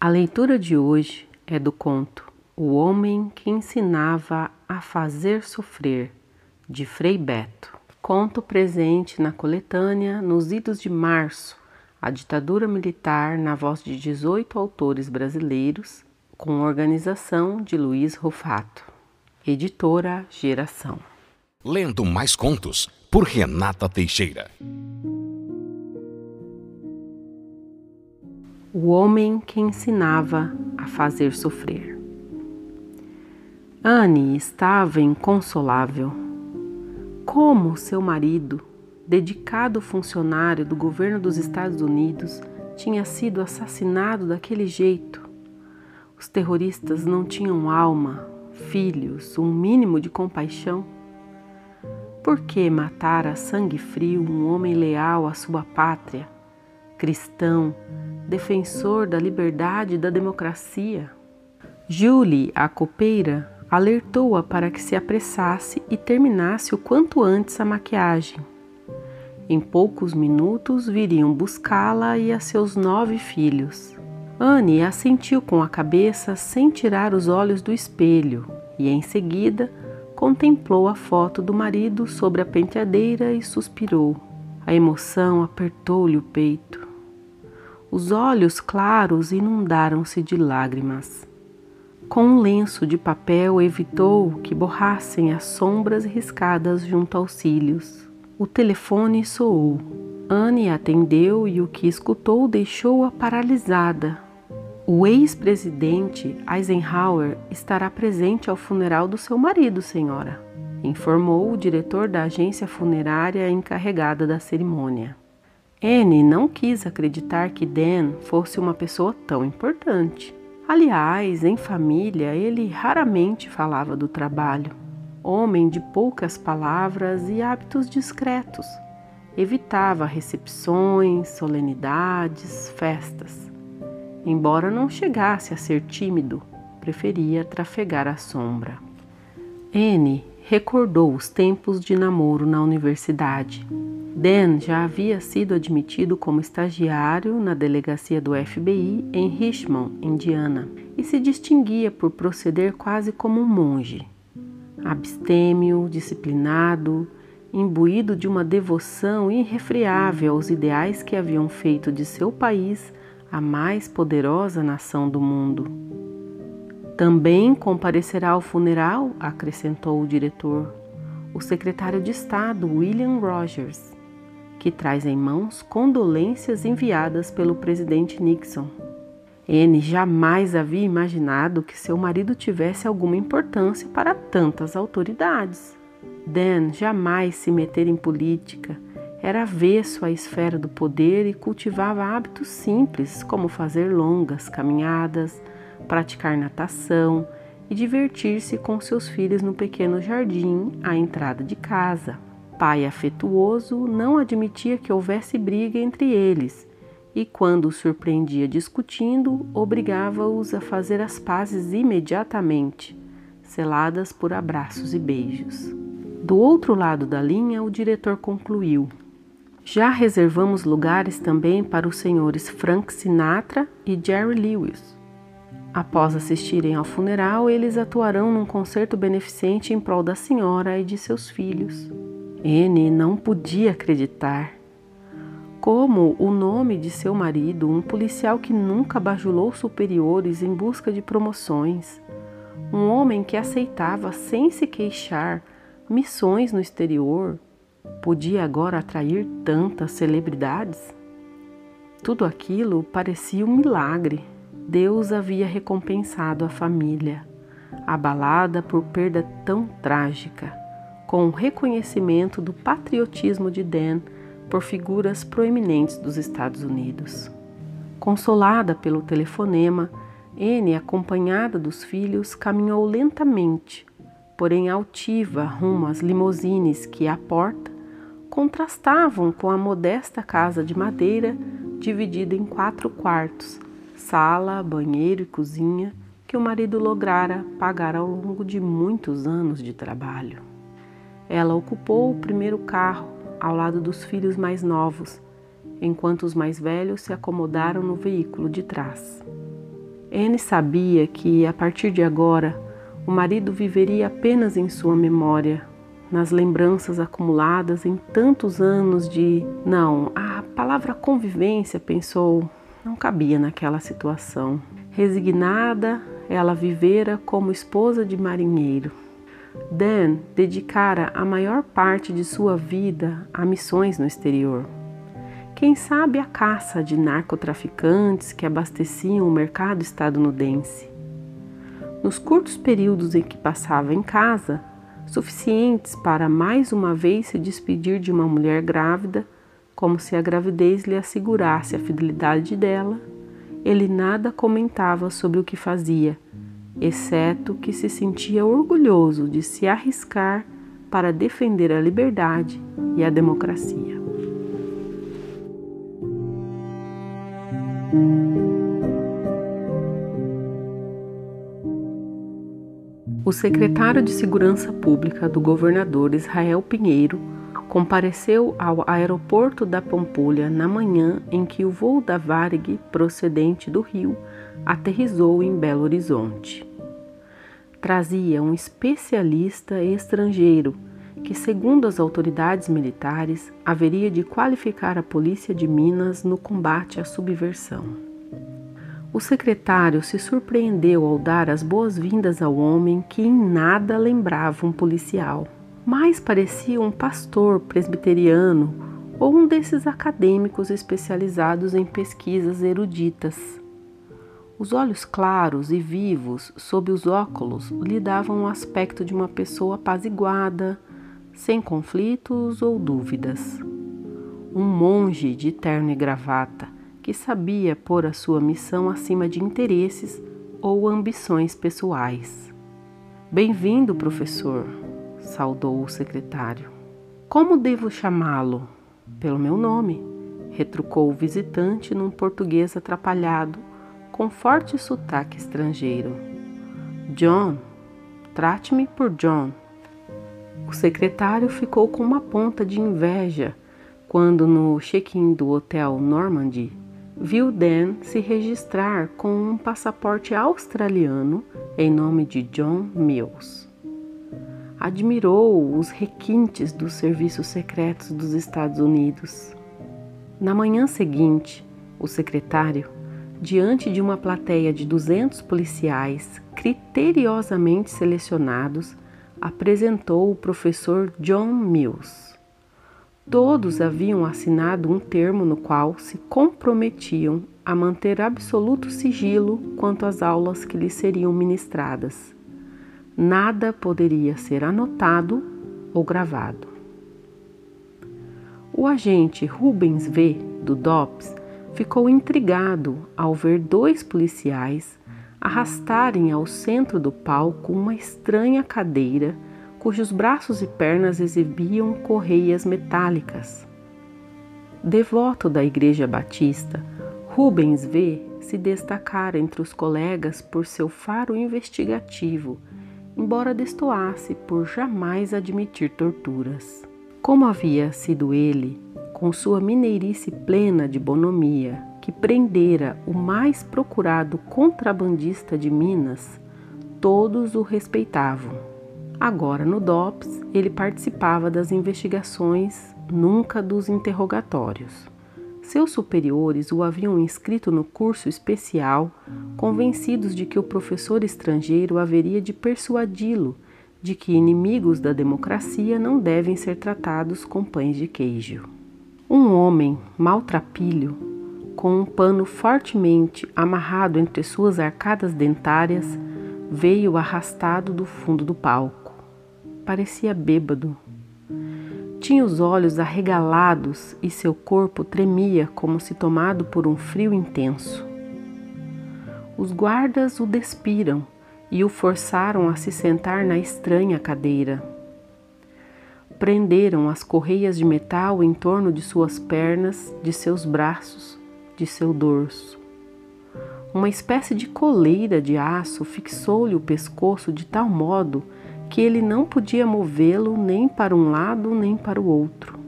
A leitura de hoje é do conto O Homem que Ensinava a Fazer Sofrer, de Frei Beto. Conto presente na coletânea Nos Idos de Março, a ditadura militar na voz de 18 autores brasileiros, com organização de Luiz Rufato. Editora Geração. Lendo mais contos por Renata Teixeira. O homem que ensinava a fazer sofrer. Anne estava inconsolável. Como seu marido, dedicado funcionário do governo dos Estados Unidos, tinha sido assassinado daquele jeito? Os terroristas não tinham alma, filhos, um mínimo de compaixão? Por que matar a sangue frio um homem leal à sua pátria, cristão, defensor da liberdade e da democracia. Julie, a copeira, alertou-a para que se apressasse e terminasse o quanto antes a maquiagem. Em poucos minutos viriam buscá-la e a seus nove filhos. Anne assentiu com a cabeça sem tirar os olhos do espelho e, em seguida, contemplou a foto do marido sobre a penteadeira e suspirou. A emoção apertou-lhe o peito. Os olhos claros inundaram-se de lágrimas. Com um lenço de papel evitou que borrassem as sombras riscadas junto aos cílios. O telefone soou. Anne atendeu e o que escutou deixou-a paralisada. O ex-presidente Eisenhower estará presente ao funeral do seu marido, senhora, informou o diretor da agência funerária encarregada da cerimônia. Anne não quis acreditar que Dan fosse uma pessoa tão importante. Aliás, em família, ele raramente falava do trabalho. Homem de poucas palavras e hábitos discretos. Evitava recepções, solenidades, festas. Embora não chegasse a ser tímido, preferia trafegar à sombra. Anne recordou os tempos de namoro na universidade. Dan já havia sido admitido como estagiário na delegacia do FBI em Richmond, Indiana, e se distinguia por proceder quase como um monge. Abstêmio, disciplinado, imbuído de uma devoção irrefreável aos ideais que haviam feito de seu país a mais poderosa nação do mundo. Também comparecerá ao funeral, acrescentou o diretor, o secretário de Estado William Rogers, que traz em mãos condolências enviadas pelo presidente Nixon. Anne jamais havia imaginado que seu marido tivesse alguma importância para tantas autoridades. Dan jamais se meter em política, era avesso à esfera do poder e cultivava hábitos simples, como fazer longas caminhadas, praticar natação e divertir-se com seus filhos no pequeno jardim à entrada de casa. Pai afetuoso não admitia que houvesse briga entre eles e, quando os surpreendia discutindo, obrigava-os a fazer as pazes imediatamente, seladas por abraços e beijos. Do outro lado da linha, o diretor concluiu: Já reservamos lugares também para os senhores Frank Sinatra e Jerry Lewis. Após assistirem ao funeral, eles atuarão num concerto beneficente em prol da senhora e de seus filhos. N não podia acreditar. Como o nome de seu marido, um policial que nunca bajulou superiores em busca de promoções, um homem que aceitava sem se queixar missões no exterior, podia agora atrair tantas celebridades? Tudo aquilo parecia um milagre. Deus havia recompensado a família, abalada por perda tão trágica, com o reconhecimento do patriotismo de Dan por figuras proeminentes dos Estados Unidos. Consolada pelo telefonema, Anne, acompanhada dos filhos, caminhou lentamente, porém altiva, rumo às limousines que, à porta, contrastavam com a modesta casa de madeira dividida em quatro quartos sala, banheiro e cozinha que o marido lograra pagar ao longo de muitos anos de trabalho. Ela ocupou o primeiro carro ao lado dos filhos mais novos, enquanto os mais velhos se acomodaram no veículo de trás. Anne sabia que, a partir de agora, o marido viveria apenas em sua memória, nas lembranças acumuladas em tantos anos de. Não, a palavra convivência, pensou, não cabia naquela situação. Resignada, ela vivera como esposa de marinheiro. Dan dedicara a maior parte de sua vida a missões no exterior. Quem sabe a caça de narcotraficantes que abasteciam o mercado estadunidense. Nos curtos períodos em que passava em casa, suficientes para mais uma vez se despedir de uma mulher grávida, como se a gravidez lhe assegurasse a fidelidade dela, ele nada comentava sobre o que fazia, exceto que se sentia orgulhoso de se arriscar para defender a liberdade e a democracia. O secretário de Segurança Pública do governador Israel Pinheiro compareceu ao aeroporto da Pampulha na manhã em que o voo da Varig, procedente do Rio, aterrizou em Belo Horizonte. Trazia um especialista estrangeiro que, segundo as autoridades militares, haveria de qualificar a polícia de Minas no combate à subversão. O secretário se surpreendeu ao dar as boas-vindas ao homem que em nada lembrava um policial, mais parecia um pastor presbiteriano ou um desses acadêmicos especializados em pesquisas eruditas. Os olhos claros e vivos sob os óculos lhe davam o aspecto de uma pessoa apaziguada, sem conflitos ou dúvidas. Um monge de terno e gravata que sabia pôr a sua missão acima de interesses ou ambições pessoais. Bem-vindo, professor, saudou o secretário. Como devo chamá-lo? Pelo meu nome, retrucou o visitante num português atrapalhado, com forte sotaque estrangeiro. John, trate-me por John. O secretário ficou com uma ponta de inveja quando, no check-in do hotel Normandy, viu Dan se registrar com um passaporte australiano em nome de John Mills. Admirou os requintes dos serviços secretos dos Estados Unidos. Na manhã seguinte, o secretário, diante de uma plateia de 200 policiais criteriosamente selecionados, apresentou o professor John Mills. Todos haviam assinado um termo no qual se comprometiam a manter absoluto sigilo quanto às aulas que lhes seriam ministradas. Nada poderia ser anotado ou gravado. O agente Rubens V. do DOPS ficou intrigado ao ver dois policiais arrastarem ao centro do palco uma estranha cadeira cujos braços e pernas exibiam correias metálicas. Devoto da Igreja Batista, Rubens V se destacara entre os colegas por seu faro investigativo, embora destoasse por jamais admitir torturas. Como havia sido ele, com sua mineirice plena de bonomia, que prendera o mais procurado contrabandista de Minas, todos o respeitavam. Agora, no DOPS, ele participava das investigações, nunca dos interrogatórios. Seus superiores o haviam inscrito no curso especial, convencidos de que o professor estrangeiro haveria de persuadi-lo de que inimigos da democracia não devem ser tratados com pães de queijo. Um homem maltrapilho, com um pano fortemente amarrado entre suas arcadas dentárias, veio arrastado do fundo do palco parecia bêbado. Tinha os olhos arregalados e seu corpo tremia como se tomado por um frio intenso. Os guardas o despiram e o forçaram a se sentar na estranha cadeira. Prenderam as correias de metal em torno de suas pernas, de seus braços, de seu dorso. Uma espécie de coleira de aço fixou-lhe o pescoço de tal modo que ele não podia movê-lo nem para um lado nem para o outro.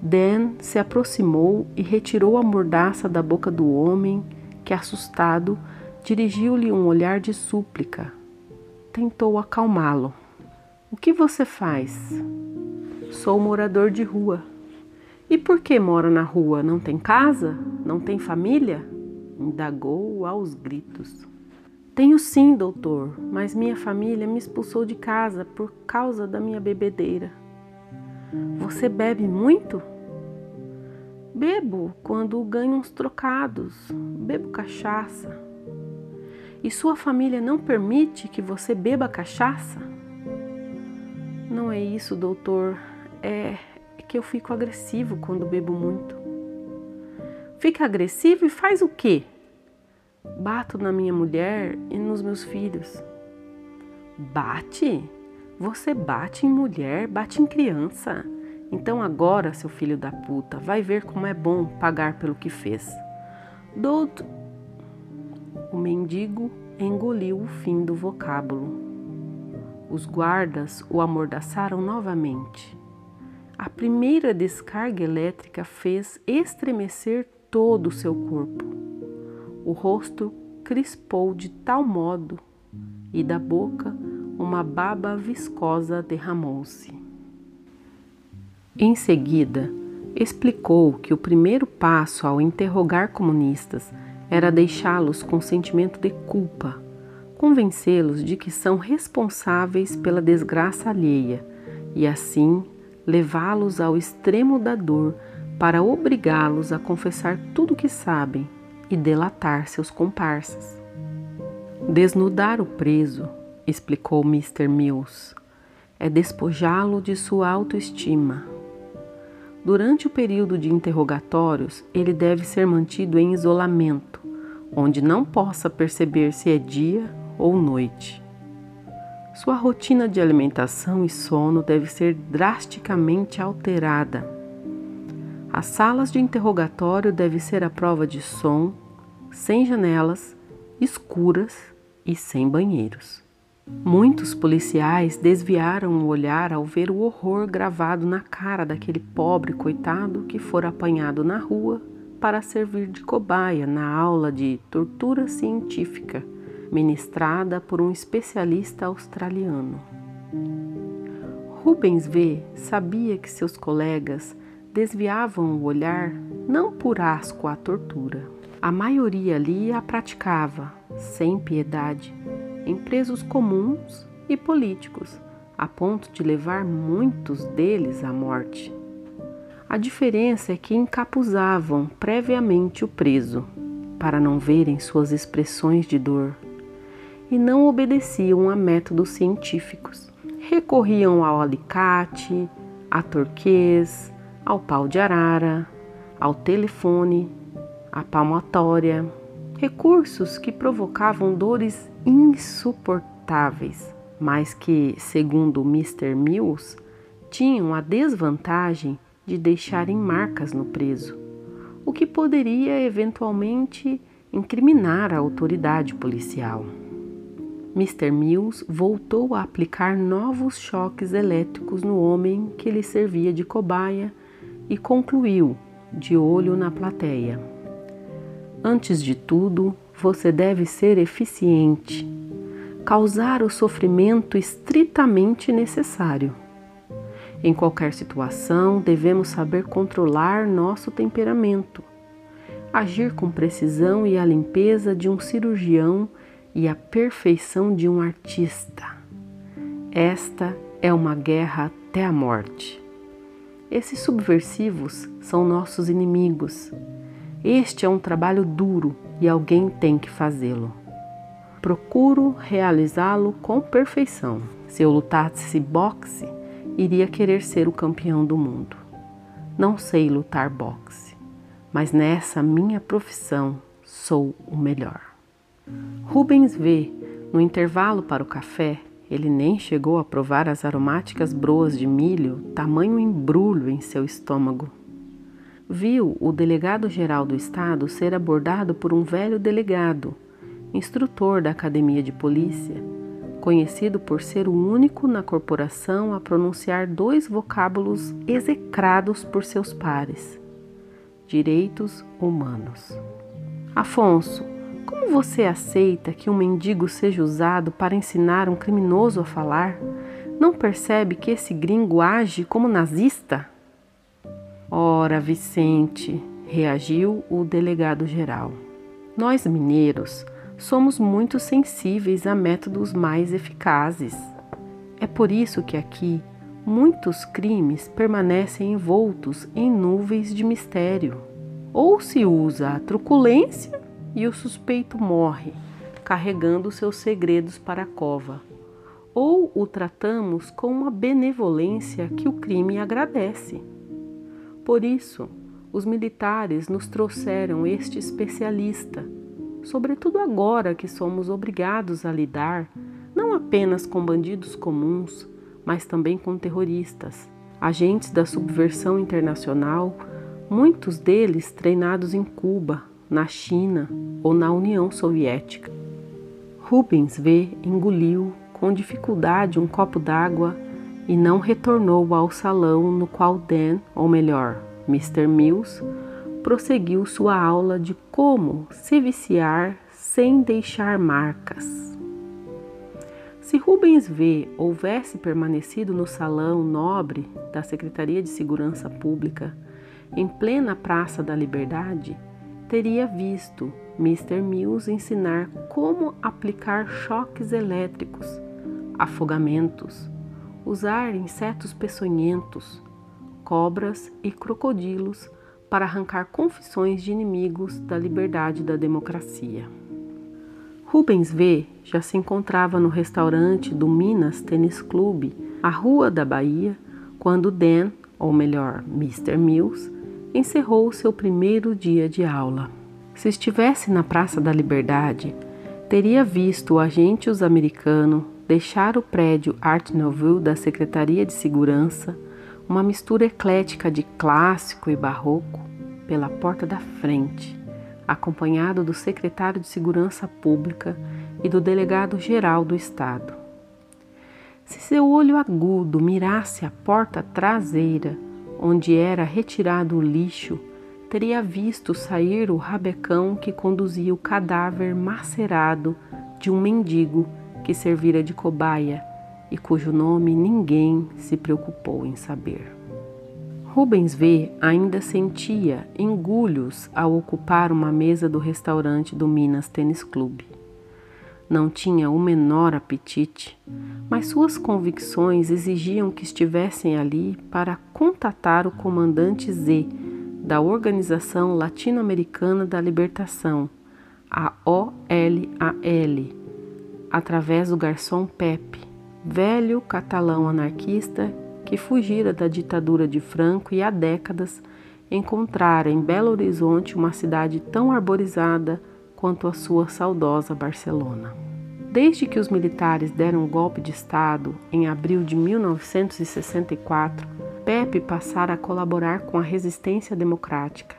Dan se aproximou e retirou a mordaça da boca do homem, que, assustado, Dirigiu-lhe um olhar de súplica. Tentou acalmá-lo. O que você faz? Sou morador de rua. E por que mora na rua? Não tem casa? Não tem família? Indagou aos gritos. Tenho sim, doutor, mas minha família me expulsou de casa por causa da minha bebedeira. Você bebe muito? Bebo quando ganho uns trocados. Bebo cachaça. E sua família não permite que você beba cachaça? Não é isso, doutor. É, que eu fico agressivo quando bebo muito. Fica agressivo e faz o quê? Bato na minha mulher e nos meus filhos. Bate? Você bate em mulher, bate em criança. Então agora, seu filho da puta, vai ver como é bom pagar pelo que fez. Doutor. O mendigo engoliu o fim do vocábulo. Os guardas o amordaçaram novamente. A primeira descarga elétrica fez estremecer todo o seu corpo. O rosto crispou de tal modo e da boca uma baba viscosa derramou-se. Em seguida, explicou que o primeiro passo ao interrogar comunistas era deixá-los com sentimento de culpa, convencê-los de que são responsáveis pela desgraça alheia e assim levá-los ao extremo da dor para obrigá-los a confessar tudo o que sabem e delatar seus comparsas. Desnudar o preso, explicou Mr. Mills, é despojá-lo de sua autoestima. Durante o período de interrogatórios, ele deve ser mantido em isolamento, onde não possa perceber se é dia ou noite. Sua rotina de alimentação e sono deve ser drasticamente alterada. As salas de interrogatório devem ser à prova de som, sem janelas, escuras e sem banheiros. Muitos policiais desviaram o olhar ao ver o horror gravado na cara daquele pobre coitado que fora apanhado na rua para servir de cobaia na aula de tortura científica ministrada por um especialista australiano. Rubens V sabia que seus colegas desviavam o olhar não por asco à tortura. A maioria ali a praticava, sem piedade, em presos comuns e políticos, a ponto de levar muitos deles à morte. A diferença é que encapuzavam previamente o preso, para não verem suas expressões de dor e não obedeciam a métodos científicos. Recorriam ao alicate, a torquês, ao pau de arara, ao telefone, à palmatória, recursos que provocavam dores insuportáveis, mas que, segundo Mr. Mills, tinham a desvantagem de deixarem marcas no preso, o que poderia eventualmente incriminar a autoridade policial. Mr. Mills voltou a aplicar novos choques elétricos no homem que lhe servia de cobaia e concluiu, de olho na plateia: Antes de tudo, você deve ser eficiente, causar o sofrimento estritamente necessário. Em qualquer situação, devemos saber controlar nosso temperamento, agir com precisão e a limpeza de um cirurgião e a perfeição de um artista. Esta é uma guerra até a morte. Esses subversivos são nossos inimigos. Este é um trabalho duro e alguém tem que fazê-lo. Procuro realizá-lo com perfeição. Se eu lutasse boxe, iria querer ser o campeão do mundo. Não sei lutar boxe, mas nessa minha profissão sou o melhor. Rubens vê, no intervalo para o café, ele nem chegou a provar as aromáticas broas de milho, tamanho embrulho em seu estômago. Viu o delegado-geral do estado ser abordado por um velho delegado, instrutor da academia de polícia, conhecido por ser o único na corporação a pronunciar dois vocábulos execrados por seus pares: direitos humanos. Afonso, Como você aceita que um mendigo seja usado para ensinar um criminoso a falar? Não percebe que esse gringo age como nazista? Ora, Vicente, reagiu o delegado geral. Nós mineiros somos muito sensíveis a métodos mais eficazes. É por isso que aqui muitos crimes permanecem envoltos em nuvens de mistério. Ou se usa a truculência e o suspeito morre, carregando seus segredos para a cova, ou o tratamos com uma benevolência que o crime agradece. Por isso, os militares nos trouxeram este especialista, sobretudo agora que somos obrigados a lidar não apenas com bandidos comuns, mas também com terroristas, agentes da subversão internacional, muitos deles treinados em Cuba, na China ou na União Soviética. Rubens V engoliu com dificuldade um copo d'água e não retornou ao salão no qual Dan, ou melhor, Mr. Mills, prosseguiu sua aula de como se viciar sem deixar marcas. Se Rubens V houvesse permanecido no salão nobre da Secretaria de Segurança Pública, em plena Praça da Liberdade, teria visto Mr. Mills ensinar como aplicar choques elétricos, afogamentos, usar insetos peçonhentos, cobras e crocodilos para arrancar confissões de inimigos da liberdade e da democracia. Rubens V já se encontrava no restaurante do Minas Tênis Clube, à Rua da Bahia, quando Dan, ou melhor, Mr. Mills, encerrou seu primeiro dia de aula. Se estivesse na Praça da Liberdade, teria visto o agente americano deixar o prédio Art Nouveau da Secretaria de Segurança, uma mistura eclética de clássico e barroco, pela porta da frente, acompanhado do secretário de Segurança Pública e do delegado geral do Estado. Se seu olho agudo mirasse a porta traseira, onde era retirado o lixo, teria visto sair o rabecão que conduzia o cadáver macerado de um mendigo que servira de cobaia e cujo nome ninguém se preocupou em saber. Rubens V ainda sentia engulhos ao ocupar uma mesa do restaurante do Minas Tênis Clube. Não tinha o menor apetite, mas suas convicções exigiam que estivessem ali para contatar o comandante Z da Organização Latino-Americana da Libertação, a OLAL, através do garçom Pepe, velho catalão anarquista que fugira da ditadura de Franco e há décadas encontrara em Belo Horizonte uma cidade tão arborizada quanto a sua saudosa Barcelona. Desde que os militares deram o um golpe de Estado em abril de 1964, Pepe passara a colaborar com a resistência democrática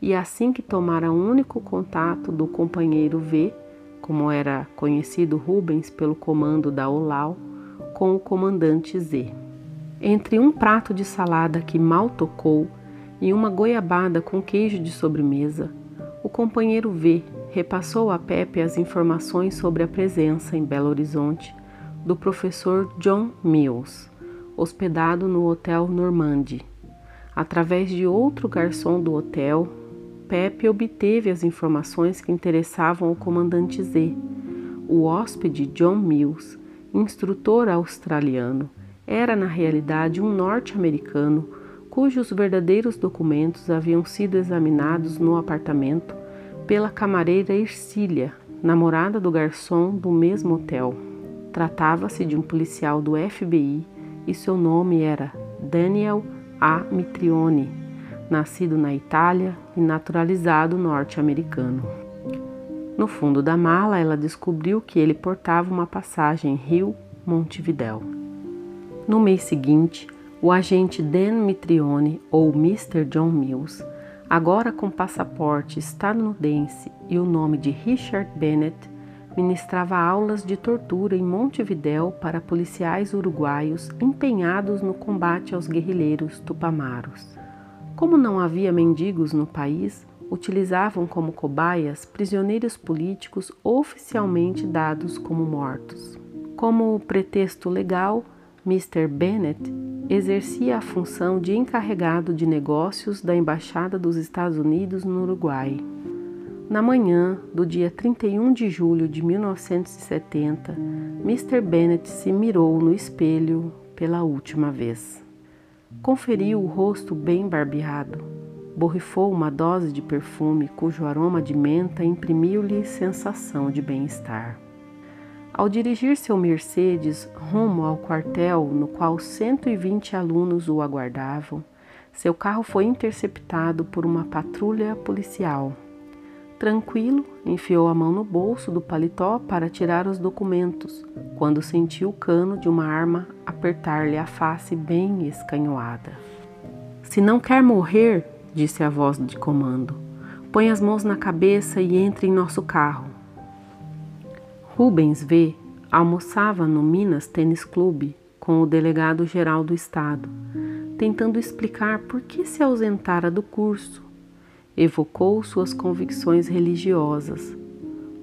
e assim que tomara o único contato do companheiro V, como era conhecido Rubens pelo comando da OLAU, com o comandante Z. Entre um prato de salada que mal tocou e uma goiabada com queijo de sobremesa, o companheiro V repassou a Pepe as informações sobre a presença em Belo Horizonte do professor John Mills hospedado no Hotel Normandie. Através de outro garçom do hotel, Pepe obteve as informações que interessavam o comandante Z. O hóspede John Mills, instrutor australiano, era na realidade um norte-americano cujos verdadeiros documentos haviam sido examinados no apartamento pela camareira Ercília, namorada do garçom do mesmo hotel. Tratava-se de um policial do FBI e seu nome era Daniel A. Mitrione, nascido na Itália e naturalizado norte-americano. No fundo da mala, ela descobriu que ele portava uma passagem Rio-Montevidéu. No mês seguinte, o agente Dan Mitrione, ou Mr. John Mills, agora com passaporte estadunidense e o nome de Richard Bennett, ministrava aulas de tortura em Montevidéu para policiais uruguaios empenhados no combate aos guerrilheiros tupamaros. Como não havia mendigos no país, utilizavam como cobaias prisioneiros políticos oficialmente dados como mortos. Como pretexto legal, Mr. Bennett exercia a função de encarregado de negócios da Embaixada dos Estados Unidos no Uruguai. Na manhã do dia 31 de julho de 1970, Mr. Bennett se mirou no espelho pela última vez. Conferiu o rosto bem barbeado, borrifou uma dose de perfume cujo aroma de menta imprimiu-lhe sensação de bem-estar. Ao dirigir seu Mercedes rumo ao quartel no qual 120 alunos o aguardavam, seu carro foi interceptado por uma patrulha policial. Tranquilo, enfiou a mão no bolso do paletó para tirar os documentos, quando sentiu o cano de uma arma apertar-lhe a face bem escanhoada. Se não quer morrer, disse a voz de comando, põe as mãos na cabeça e entre em nosso carro. Rubens V. almoçava no Minas Tênis Clube com o delegado geral do estado, tentando explicar por que se ausentara do curso. Evocou suas convicções religiosas.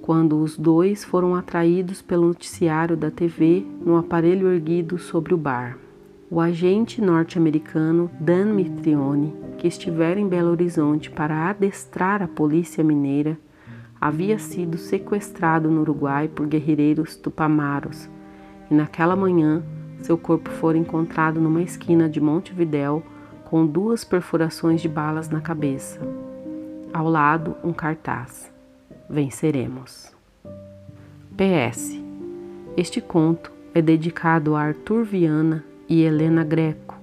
Quando os dois foram atraídos pelo noticiário da TV no aparelho erguido sobre o bar. O agente norte-americano Dan Mitrione, que estivera em Belo Horizonte para adestrar a polícia mineira, havia sido sequestrado no Uruguai por guerrilheiros tupamaros e naquela manhã seu corpo foi encontrado numa esquina de Montevidéu com duas perfurações de balas na cabeça. Ao lado, um cartaz: Venceremos. PS. Este conto é dedicado a Arthur Viana e Helena Greco,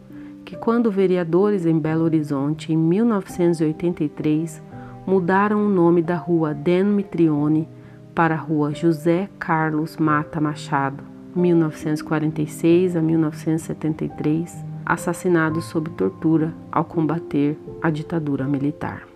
que, quando vereadores em Belo Horizonte em 1983, mudaram o nome da rua Den Mitrione para a rua José Carlos Mata Machado, 1946 a 1973, assassinados sob tortura ao combater a ditadura militar.